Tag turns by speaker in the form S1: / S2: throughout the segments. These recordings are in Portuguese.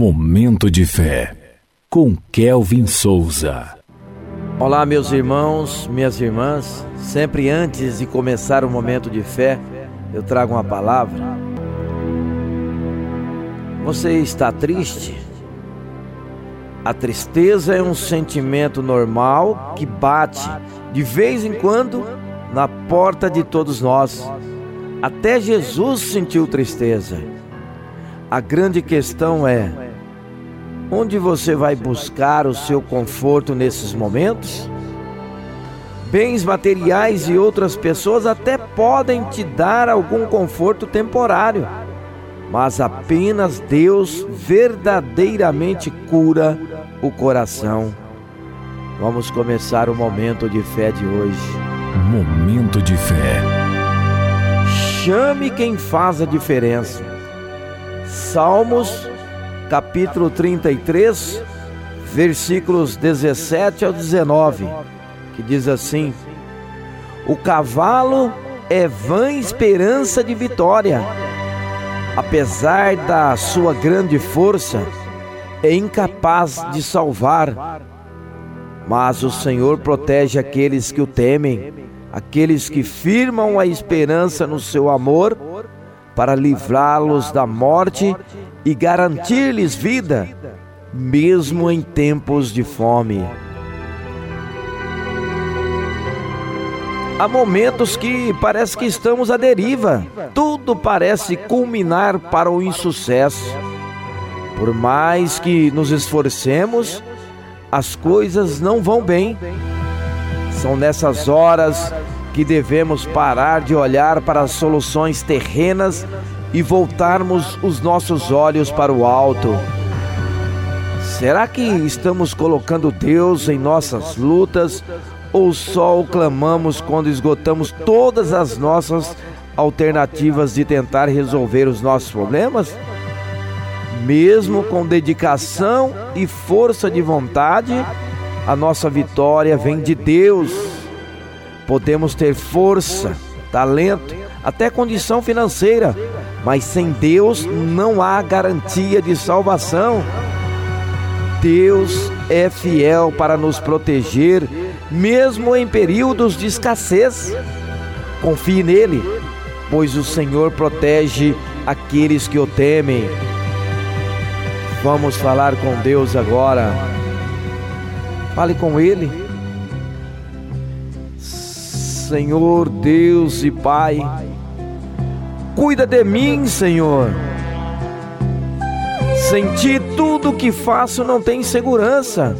S1: Momento de fé com Kelvin Souza.
S2: Olá, meus irmãos, minhas irmãs. Sempre antes de começar o momento de fé, eu trago uma palavra. Você está triste? A tristeza é um sentimento normal que bate de vez em quando na porta de todos nós. Até Jesus sentiu tristeza. A grande questão é: onde você vai buscar o seu conforto nesses momentos? Bens materiais e outras pessoas até podem te dar algum conforto temporário, mas apenas Deus verdadeiramente cura o coração. Vamos começar o momento de fé de hoje.
S1: Momento de fé.
S2: Chame quem faz a diferença. Salmos, capítulo 33, versículos 17 ao 19, que diz assim: O cavalo é vã esperança de vitória. Apesar da sua grande força, é incapaz de salvar. Mas o Senhor protege aqueles que o temem, aqueles que firmam a esperança no seu amor para livrá-los da morte e garantir-lhes vida, mesmo em tempos de fome. Há momentos que parece que estamos à deriva, tudo parece culminar para o insucesso. Por mais que nos esforcemos, as coisas não vão bem. São nessas horas que devemos parar de olhar para as soluções terrenas e voltarmos os nossos olhos para o alto. Será que estamos colocando Deus em nossas lutas ou só o clamamos quando esgotamos todas as nossas alternativas de tentar resolver os nossos problemas? Mesmo com dedicação e força de vontade, a nossa vitória vem de Deus Podemos ter força, talento, até condição financeira, mas sem Deus não há garantia de salvação. Deus é fiel para nos proteger, mesmo em períodos de escassez. Confie nele, pois o Senhor protege aqueles que o temem. Vamos falar com Deus agora. Fale com Ele. Senhor Deus e Pai. Cuida de mim, Senhor. Sem ti, tudo que faço não tem segurança.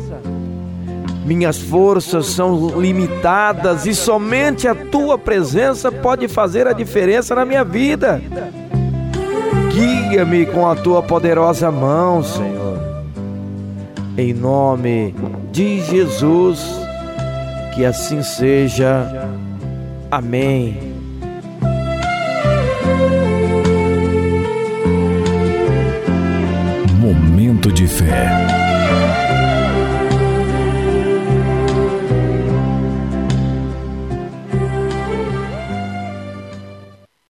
S2: Minhas forças são limitadas e somente a tua presença pode fazer a diferença na minha vida. Guia-me com a tua poderosa mão, Senhor. Em nome de Jesus, que assim seja. Amém.
S1: Momento de fé.